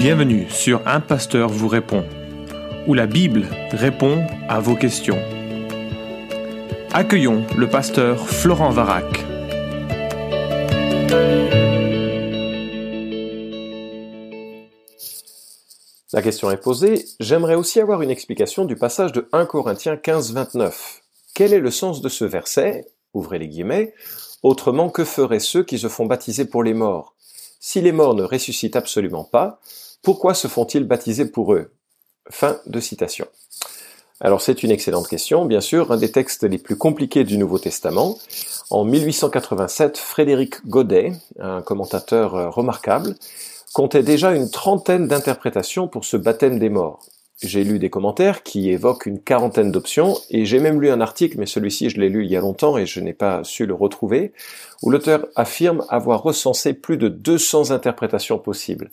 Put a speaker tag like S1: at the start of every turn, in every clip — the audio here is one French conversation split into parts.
S1: Bienvenue sur Un Pasteur vous répond, où la Bible répond à vos questions. Accueillons le pasteur Florent Varac.
S2: La question est posée, j'aimerais aussi avoir une explication du passage de 1 Corinthiens 15, 29. Quel est le sens de ce verset? Ouvrez les guillemets. Autrement, que feraient ceux qui se font baptiser pour les morts? Si les morts ne ressuscitent absolument pas, pourquoi se font-ils baptiser pour eux? Fin de citation. Alors c'est une excellente question, bien sûr, un des textes les plus compliqués du Nouveau Testament. En 1887, Frédéric Godet, un commentateur euh, remarquable, comptait déjà une trentaine d'interprétations pour ce baptême des morts. J'ai lu des commentaires qui évoquent une quarantaine d'options, et j'ai même lu un article, mais celui-ci je l'ai lu il y a longtemps et je n'ai pas su le retrouver, où l'auteur affirme avoir recensé plus de 200 interprétations possibles.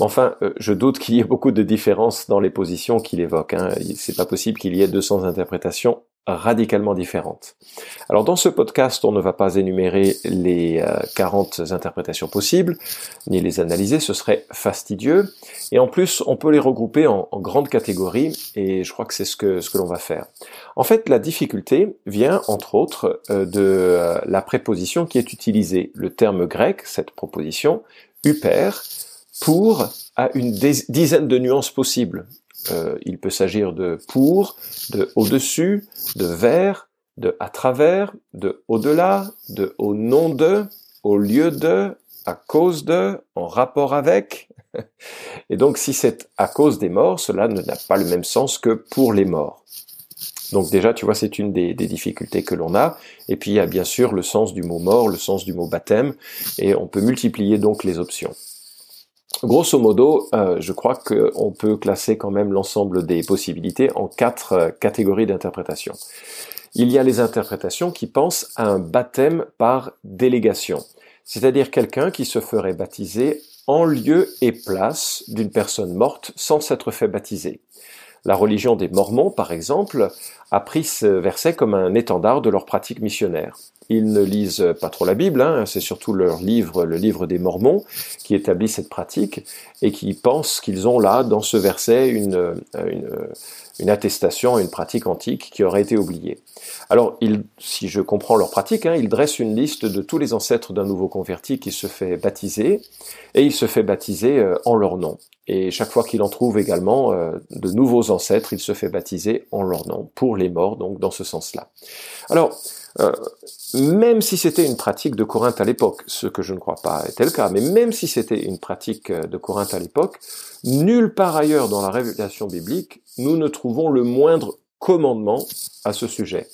S2: Enfin, euh, je doute qu'il y ait beaucoup de différences dans les positions qu'il évoque. Hein. C'est pas possible qu'il y ait 200 interprétations radicalement différentes. Alors dans ce podcast, on ne va pas énumérer les 40 euh, interprétations possibles, ni les analyser, ce serait fastidieux. Et en plus, on peut les regrouper en, grandes catégories, et je crois que c'est ce que, ce que l'on va faire. En fait, la difficulté vient, entre autres, euh, de la préposition qui est utilisée. Le terme grec, cette proposition, uper, pour a une dizaine de nuances possibles. Euh, il peut s'agir de pour, de au-dessus, de vers, de à travers, de au-delà, de au nom de, au lieu de, à cause de, en rapport avec. Et donc si c'est à cause des morts, cela n'a pas le même sens que pour les morts. Donc déjà, tu vois, c'est une des, difficultés que l'on a. Et puis il y a bien sûr le sens du mot mort, le sens du mot baptême, et on peut multiplier donc les options. Grosso modo, euh, je crois qu'on peut classer quand même l'ensemble des possibilités en quatre euh, catégories d'interprétation. Il y a les interprétations qui pensent à un baptême par délégation, c'est-à-dire quelqu'un qui se ferait baptiser en lieu et place d'une personne morte sans s'être fait baptiser. La religion des Mormons, par exemple, a pris ce verset comme un étendard de leur pratique missionnaire. Ils ne lisent pas trop la Bible, hein, c'est surtout leur livre, le livre des Mormons, qui établit cette pratique et qui pensent qu'ils ont là, dans ce verset, une, une, attestation, une pratique antique qui aurait été oubliée. Alors, si je comprends leur pratique, hein, ils dressent une liste de tous les ancêtres d'un nouveau converti qui se fait baptiser, et il se fait baptiser euh, en leur nom. Et chaque fois qu'il en trouve également euh, de nouveaux ancêtres, il se fait baptiser en leur nom, pour les morts, donc dans ce sens-là. Alors, euh, même si c'était une pratique de Corinthe à l'époque, ce que je ne crois pas était le cas, mais même si c'était une pratique euh, de Corinthe à l'époque, nulle part ailleurs dans la révélation biblique, nous ne trouvons le moindre commandement à ce sujet.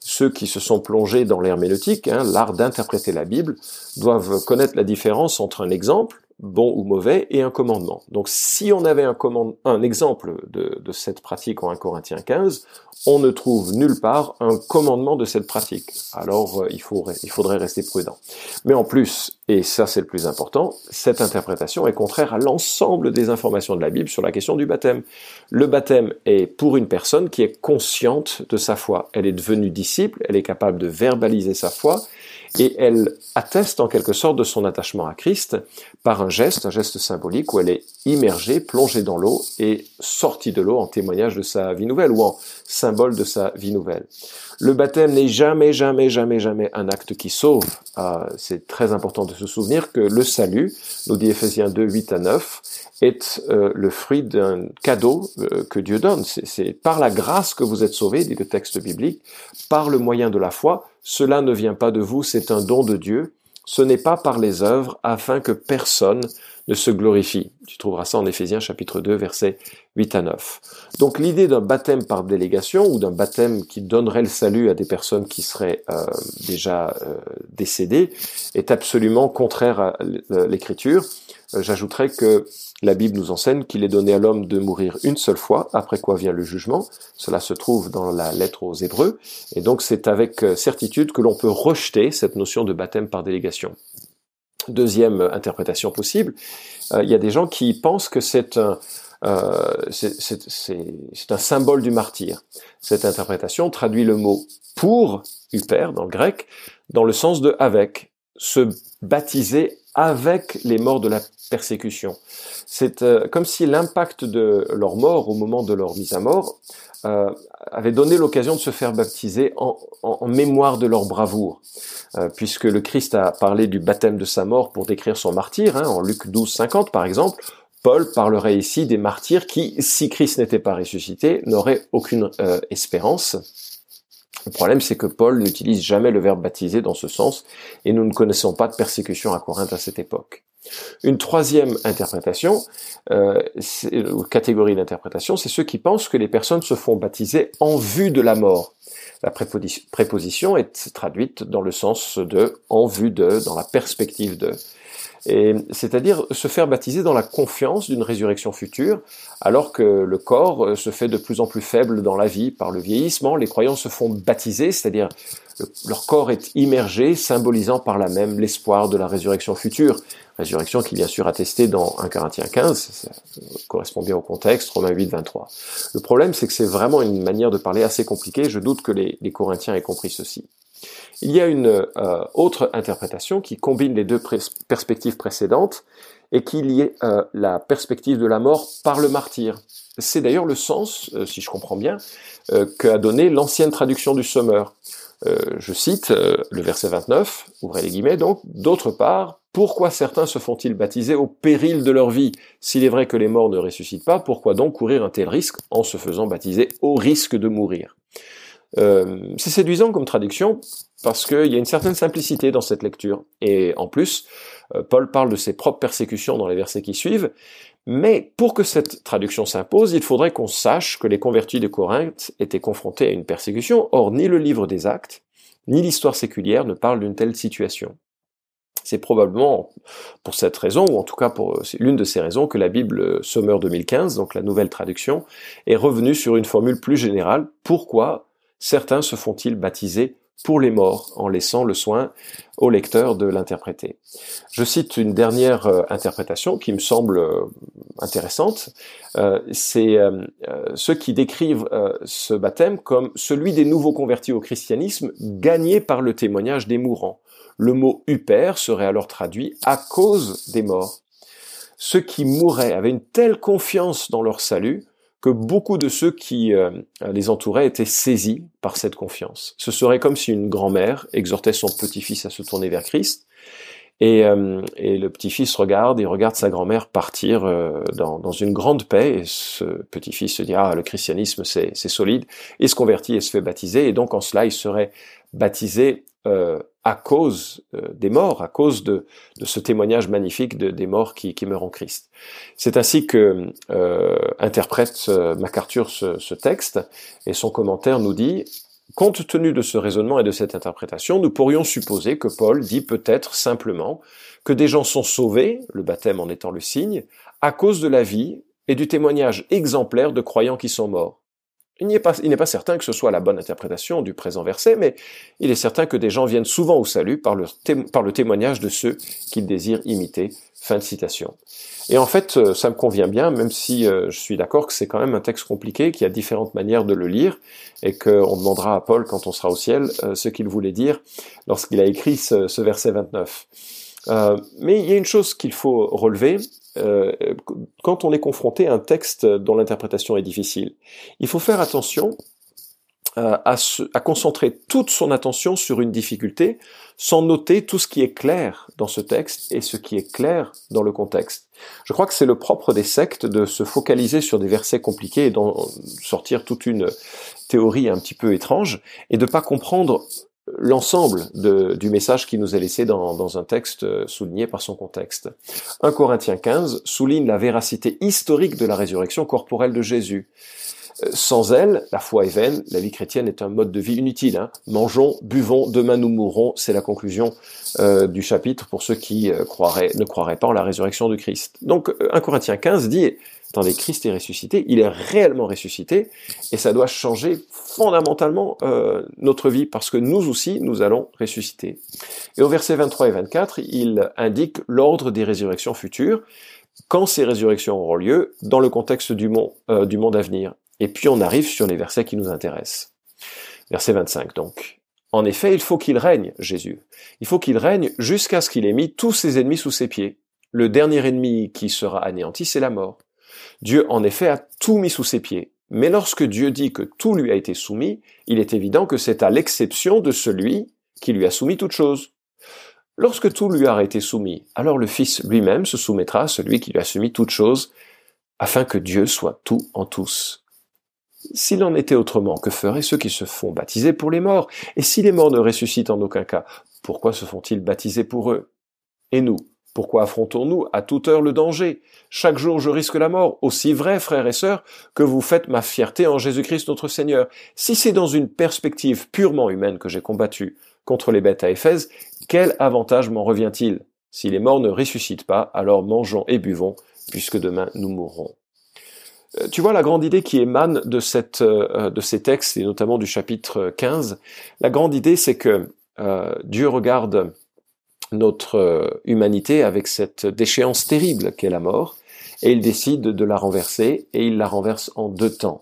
S2: Ceux qui se sont plongés dans l'herméneutique, hein, l'art d'interpréter la Bible, doivent connaître la différence entre un exemple bon ou mauvais, et un commandement. Donc si on avait un, un exemple de, cette pratique en 1 Corinthiens 15, on ne trouve nulle part un commandement de cette pratique. Alors euh, il, il faudrait rester prudent. Mais en plus, et ça c'est le plus important, cette interprétation est contraire à l'ensemble des informations de la Bible sur la question du baptême. Le baptême est pour une personne qui est consciente de sa foi. Elle est devenue disciple, elle est capable de verbaliser sa foi, et elle atteste en quelque sorte de son attachement à Christ par un geste, un geste symbolique où elle est immergée, plongée dans l'eau et sortie de l'eau en témoignage de sa vie nouvelle ou en symbole de sa vie nouvelle. Le baptême n'est jamais, jamais, jamais, jamais un acte qui sauve. Ah, c'est très important de se souvenir que le salut, nous dit Ephésiens 2, 8 à 9, est euh, le fruit d'un cadeau euh, que Dieu donne. C'est par la grâce que vous êtes sauvés, dit le texte biblique, par le moyen de la foi. Cela ne vient pas de vous, c'est un don de Dieu. Ce n'est pas par les œuvres, afin que personne ne se glorifie. Tu trouveras ça en Éphésiens chapitre 2, versets 8 à 9. Donc l'idée d'un baptême par délégation ou d'un baptême qui donnerait le salut à des personnes qui seraient euh, déjà décédées est absolument contraire à l'écriture. J'ajouterais que la Bible nous enseigne qu'il est donné à l'homme de mourir une seule fois, après quoi vient le jugement. Cela se trouve dans la lettre aux Hébreux, et donc c'est avec euh, certitude que l'on peut rejeter cette notion de baptême par délégation. Deuxième interprétation possible, euh, il y a des gens qui pensent que c'est un, euh, c'est un symbole du martyr. Cette interprétation traduit le mot pour, uper dans le grec, dans le sens de avec, se baptiser avec les morts de la persécution. C'est euh, comme si l'impact de leur mort au moment de leur mise à mort euh, avait donné l'occasion de se faire baptiser en, mémoire de leur bravoure. Euh, puisque le Christ a parlé du baptême de sa mort pour décrire son martyr, hein, en Luc 12, 50 par exemple, Paul parlerait ici des martyrs qui, si Christ n'était pas ressuscité, n'auraient aucune espérance. Le problème, c'est que Paul n'utilise jamais le verbe baptiser dans ce sens, et nous ne connaissons pas de persécution à Corinthe à cette époque. Une troisième interprétation, euh, ou catégorie d'interprétation, c'est ceux qui pensent que les personnes se font baptiser en vue de la mort. La préposition est traduite dans le sens de en vue de, dans la perspective de c'est-à-dire se faire baptiser dans la confiance d'une résurrection future, alors que le corps euh, se fait de plus en plus faible dans la vie par le vieillissement. Les croyants se font baptiser, c'est-à-dire leur corps est immergé, symbolisant par là même l'espoir de la résurrection future. Résurrection qui bien sûr attestée dans 1 Corinthiens 15, ça correspond bien au contexte, Romains 8, 23. Le problème, c'est que c'est vraiment une manière de parler assez compliquée, je doute que les Corinthiens aient compris ceci. Il y a une euh, autre interprétation qui combine les deux perspectives précédentes et qu'il y ait euh, la perspective de la mort par le martyr. C'est d'ailleurs le sens, euh, si je comprends bien, qu'a donné l'ancienne traduction du Sommeur. je cite le verset 29, ouvrez les guillemets donc, d'autre part, pourquoi certains se font-ils baptiser au péril de leur vie S'il est vrai que les morts ne ressuscitent pas, pourquoi donc courir un tel risque en se faisant baptiser au risque de mourir? Euh, c'est séduisant comme traduction parce qu'il y a une certaine simplicité dans cette lecture. Et en plus, euh, Paul parle de ses propres persécutions dans les versets qui suivent. Mais pour que cette traduction s'impose, il faudrait qu'on sache que les convertis de Corinthe étaient confrontés à une persécution. Or, ni le livre des actes, ni l'histoire séculière ne parlent d'une telle situation. C'est probablement pour cette raison, ou en tout cas pour l'une de ces raisons, que la Bible Sommer 2015, donc la nouvelle traduction, est revenue sur une formule plus générale. Pourquoi certains se font-ils baptiser pour les morts, en laissant le soin au lecteur de l'interpréter. Je cite une dernière euh, interprétation qui me semble euh, intéressante. Euh, c'est ceux qui décrivent ce baptême comme celui des nouveaux convertis au christianisme gagné par le témoignage des mourants. Le mot huper serait alors traduit à cause des morts. Ceux qui mouraient avaient une telle confiance dans leur salut que beaucoup de ceux qui euh, les entouraient étaient saisis par cette confiance. Ce serait comme si une grand-mère exhortait son petit-fils à se tourner vers Christ, et, euh, et le petit-fils regarde et regarde sa grand-mère partir euh, dans, dans, une grande paix, et ce petit-fils se dit ah le christianisme c'est solide, et se convertit et se fait baptiser, et donc en cela il serait baptisé à cause euh, des morts, à cause de, ce témoignage magnifique de, des morts qui, meurent en Christ. C'est ainsi que euh, interprète MacArthur ce, texte, et son commentaire nous dit, compte tenu de ce raisonnement et de cette interprétation, nous pourrions supposer que Paul dit peut-être simplement que des gens sont sauvés, le baptême en étant le signe, à cause de la vie et du témoignage exemplaire de croyants qui sont morts. Il n'est pas, pas, certain que ce soit la bonne interprétation du présent verset, mais il est certain que des gens viennent souvent au salut par le, témoignage de ceux qu'ils désirent imiter. Fin de citation. Et en fait, euh, ça me convient bien, même si euh, je suis d'accord que c'est quand même un texte compliqué, qu'il y a différentes manières de le lire, et qu'on demandera à Paul, quand on sera au ciel, euh, ce qu'il voulait dire lorsqu'il a écrit ce, ce verset 29. Mais il y a une chose qu'il faut relever, euh, quand on est confronté à un texte dont l'interprétation est difficile. Il faut faire attention euh, à, à, concentrer toute son attention sur une difficulté sans noter tout ce qui est clair dans ce texte et ce qui est clair dans le contexte. Je crois que c'est le propre des sectes de se focaliser sur des versets compliqués et d'en sortir toute une théorie un petit peu étrange et de pas comprendre l'ensemble du message qui nous est laissé dans, un texte euh, souligné par son contexte. 1 Corinthiens 15 souligne la véracité historique de la résurrection corporelle de Jésus. Euh, sans elle, la foi est vaine, la vie chrétienne est un mode de vie inutile. Hein. Mangeons, buvons, demain nous mourrons, c'est la conclusion euh, du chapitre pour ceux qui croiraient, ne croiraient pas en la résurrection de Christ. Donc 1 Corinthiens 15 dit, attendez, Christ est ressuscité, il est réellement ressuscité, et ça doit changer fondamentalement euh, notre vie, parce que nous aussi, nous allons ressusciter. Et au verset 23 et 24, il indique l'ordre des résurrections futures, quand ces résurrections auront lieu, dans le contexte du monde, euh, du monde à venir. Et puis on arrive sur les versets qui nous intéressent. Verset 25 donc. En effet, il faut qu'il règne, Jésus. Il faut qu'il règne jusqu'à ce qu'il ait mis tous ses ennemis sous ses pieds. Le dernier ennemi qui sera anéanti, c'est la mort. Dieu, en effet, a tout mis sous ses pieds. Mais lorsque Dieu dit que tout lui a été soumis, il est évident que c'est à l'exception de celui qui lui a soumis toute chose. Lorsque tout lui a été soumis, alors le Fils lui-même se soumettra à celui qui lui a soumis toute chose, afin que Dieu soit tout en tous. S'il en était autrement, que feraient ceux qui se font baptiser pour les morts? Et si les morts ne ressuscitent en aucun cas, pourquoi se font-ils baptiser pour eux? Et nous, pourquoi affrontons-nous à toute heure le danger? Chaque jour je risque la mort, aussi vrai, frères et sœurs, que vous faites ma fierté en Jésus-Christ notre Seigneur. Si c'est dans une perspective purement humaine que j'ai combattu contre les bêtes à Éphèse, quel avantage m'en revient-il? Si les morts ne ressuscitent pas, alors mangeons et buvons, puisque demain nous mourrons. Euh, tu vois la grande idée qui émane de, cette, euh, de ces textes, et notamment du chapitre 15, la grande idée c'est que euh, Dieu regarde notre humanité avec cette déchéance terrible qu'est la mort, et il décide de la renverser, et il la renverse en deux temps.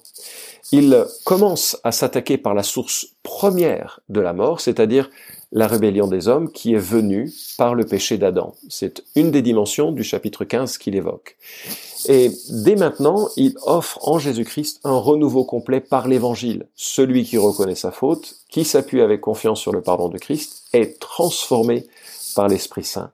S2: Il commence à s'attaquer par la source première de la mort, c'est-à-dire la rébellion des hommes qui est venue par le péché d'Adam. C'est une des dimensions du chapitre 15 qu'il évoque. Et dès maintenant, il offre en Jésus-Christ un renouveau complet par l'évangile. Celui qui reconnaît sa faute, qui s'appuie avec confiance sur le pardon de Christ, est transformé par l'Esprit Saint.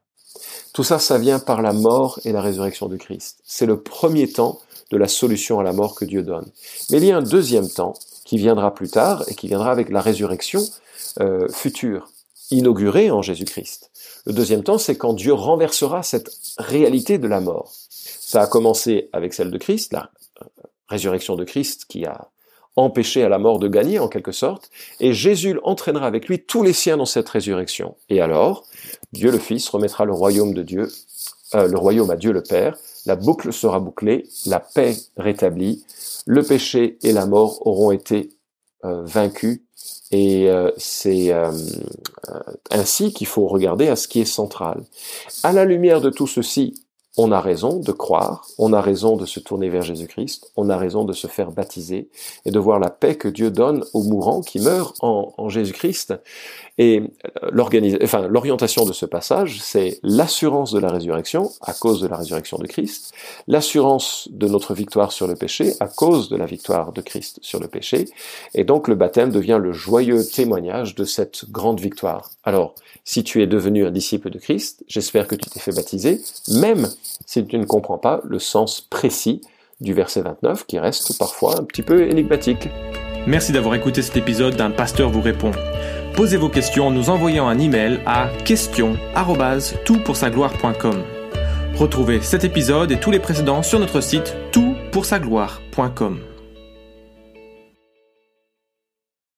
S2: Tout ça, ça vient par la mort et la résurrection de Christ. C'est le premier temps de la solution à la mort que Dieu donne. Mais il y a un deuxième temps qui viendra plus tard et qui viendra avec la résurrection euh, future, inaugurée en Jésus-Christ. Le deuxième temps, c'est quand Dieu renversera cette réalité de la mort. Ça a commencé avec celle de Christ, la euh, résurrection de Christ qui a empêché à la mort de gagner en quelque sorte, et Jésus entraînera avec lui tous les siens dans cette résurrection. Et alors, Dieu le Fils remettra le royaume de Dieu, euh, le royaume à Dieu le Père, la boucle sera bouclée, la paix rétablie, le péché et la mort auront été euh, vaincus, et c'est ainsi qu'il faut regarder à ce qui est central. À la lumière de tout ceci, on a raison de croire, on a raison de se tourner vers Jésus-Christ, on a raison de se faire baptiser et de voir la paix que Dieu donne aux mourants qui meurent en, Jésus-Christ. Et euh, enfin, l'orientation de ce passage, c'est l'assurance de la résurrection à cause de la résurrection de Christ, l'assurance de notre victoire sur le péché à cause de la victoire de Christ sur le péché, et donc le baptême devient le joyeux témoignage de cette grande victoire. Alors, si tu es devenu un disciple de Christ, j'espère que tu t'es fait baptiser, même si tu ne comprends pas le sens précis du verset 29 qui reste parfois un petit peu énigmatique.
S1: Merci d'avoir écouté cet épisode d'un pasteur vous répond. Posez vos questions en nous envoyant un email à question@toutpoursagloire.com. Retrouvez cet épisode et tous les précédents sur notre site toutpoursagloire.com.